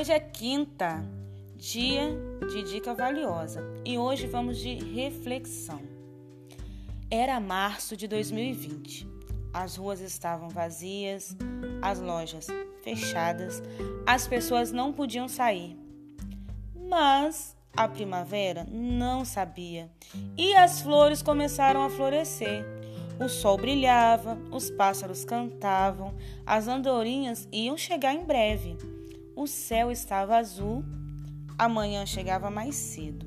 Hoje é quinta, dia de dica valiosa e hoje vamos de reflexão. Era março de 2020. As ruas estavam vazias, as lojas fechadas, as pessoas não podiam sair. Mas a primavera não sabia e as flores começaram a florescer. O sol brilhava, os pássaros cantavam, as andorinhas iam chegar em breve. O céu estava azul, a manhã chegava mais cedo.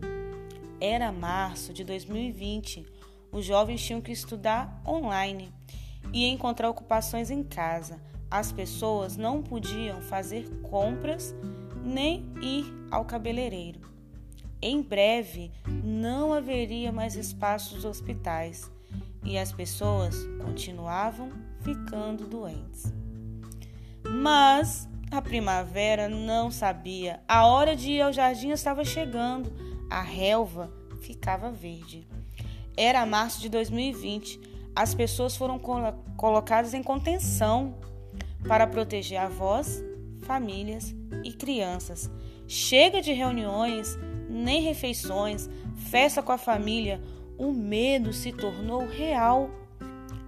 Era março de 2020. Os jovens tinham que estudar online e encontrar ocupações em casa. As pessoas não podiam fazer compras nem ir ao cabeleireiro. Em breve não haveria mais espaços hospitais e as pessoas continuavam ficando doentes. Mas a primavera não sabia. A hora de ir ao jardim estava chegando. A relva ficava verde. Era março de 2020. As pessoas foram colocadas em contenção para proteger avós, famílias e crianças. Chega de reuniões, nem refeições, festa com a família. O medo se tornou real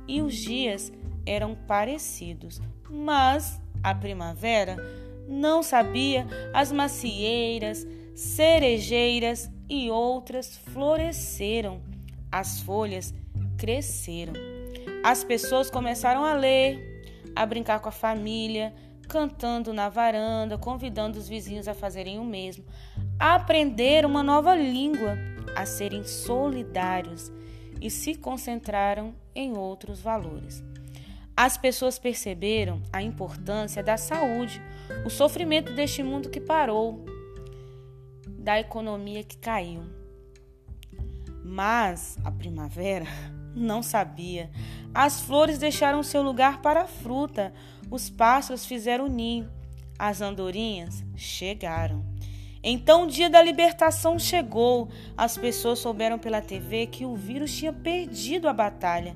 e os dias eram parecidos, mas a primavera, não sabia as macieiras, cerejeiras e outras floresceram. As folhas cresceram. As pessoas começaram a ler, a brincar com a família, cantando na varanda, convidando os vizinhos a fazerem o mesmo, a aprender uma nova língua, a serem solidários e se concentraram em outros valores. As pessoas perceberam a importância da saúde, o sofrimento deste mundo que parou, da economia que caiu. Mas a primavera não sabia. As flores deixaram seu lugar para a fruta, os pássaros fizeram ninho, as andorinhas chegaram. Então o dia da libertação chegou. As pessoas souberam pela TV que o vírus tinha perdido a batalha.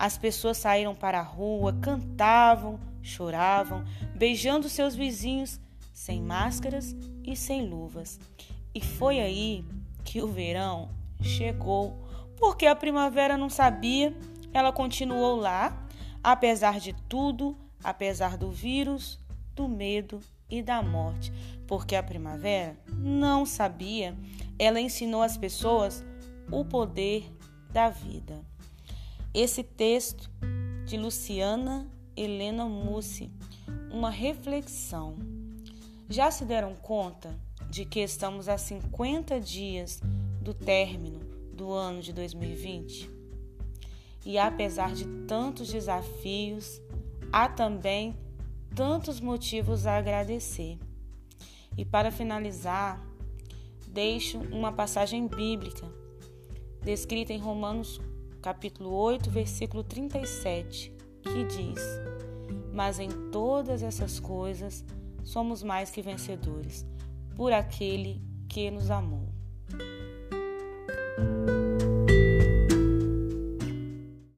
As pessoas saíram para a rua, cantavam, choravam, beijando seus vizinhos, sem máscaras e sem luvas. E foi aí que o verão chegou, porque a primavera não sabia, ela continuou lá, apesar de tudo, apesar do vírus, do medo e da morte, porque a primavera não sabia, ela ensinou às pessoas o poder da vida. Esse texto de Luciana Helena Mussi, uma reflexão. Já se deram conta de que estamos a 50 dias do término do ano de 2020? E apesar de tantos desafios, há também tantos motivos a agradecer. E para finalizar, deixo uma passagem bíblica descrita em Romanos capítulo 8, versículo 37, que diz: Mas em todas essas coisas somos mais que vencedores, por aquele que nos amou.